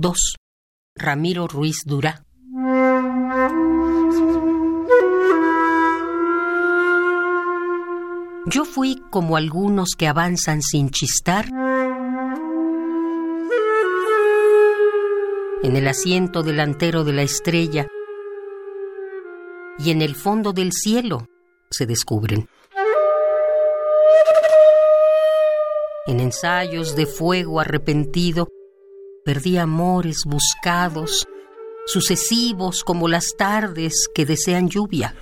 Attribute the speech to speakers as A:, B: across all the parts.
A: 2. Ramiro Ruiz Durá. Yo fui como algunos que avanzan sin chistar en el asiento delantero de la estrella y en el fondo del cielo se descubren. En ensayos de fuego arrepentido, perdí amores buscados, sucesivos como las tardes que desean lluvia.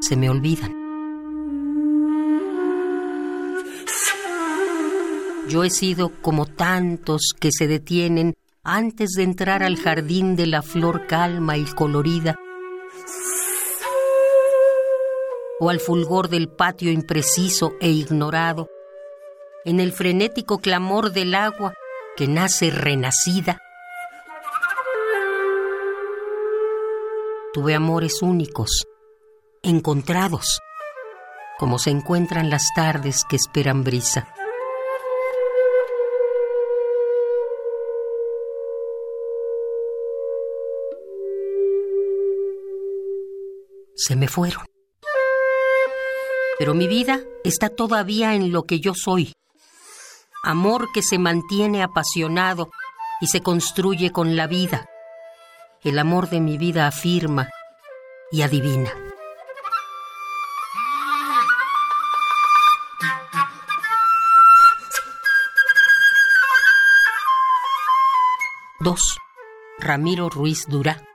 A: Se me olvidan. Yo he sido como tantos que se detienen antes de entrar al jardín de la flor calma y colorida, o al fulgor del patio impreciso e ignorado, en el frenético clamor del agua que nace renacida. Tuve amores únicos, encontrados, como se encuentran las tardes que esperan brisa. Se me fueron. Pero mi vida está todavía en lo que yo soy. Amor que se mantiene apasionado y se construye con la vida. El amor de mi vida afirma y adivina. Dos. Ramiro Ruiz Durá.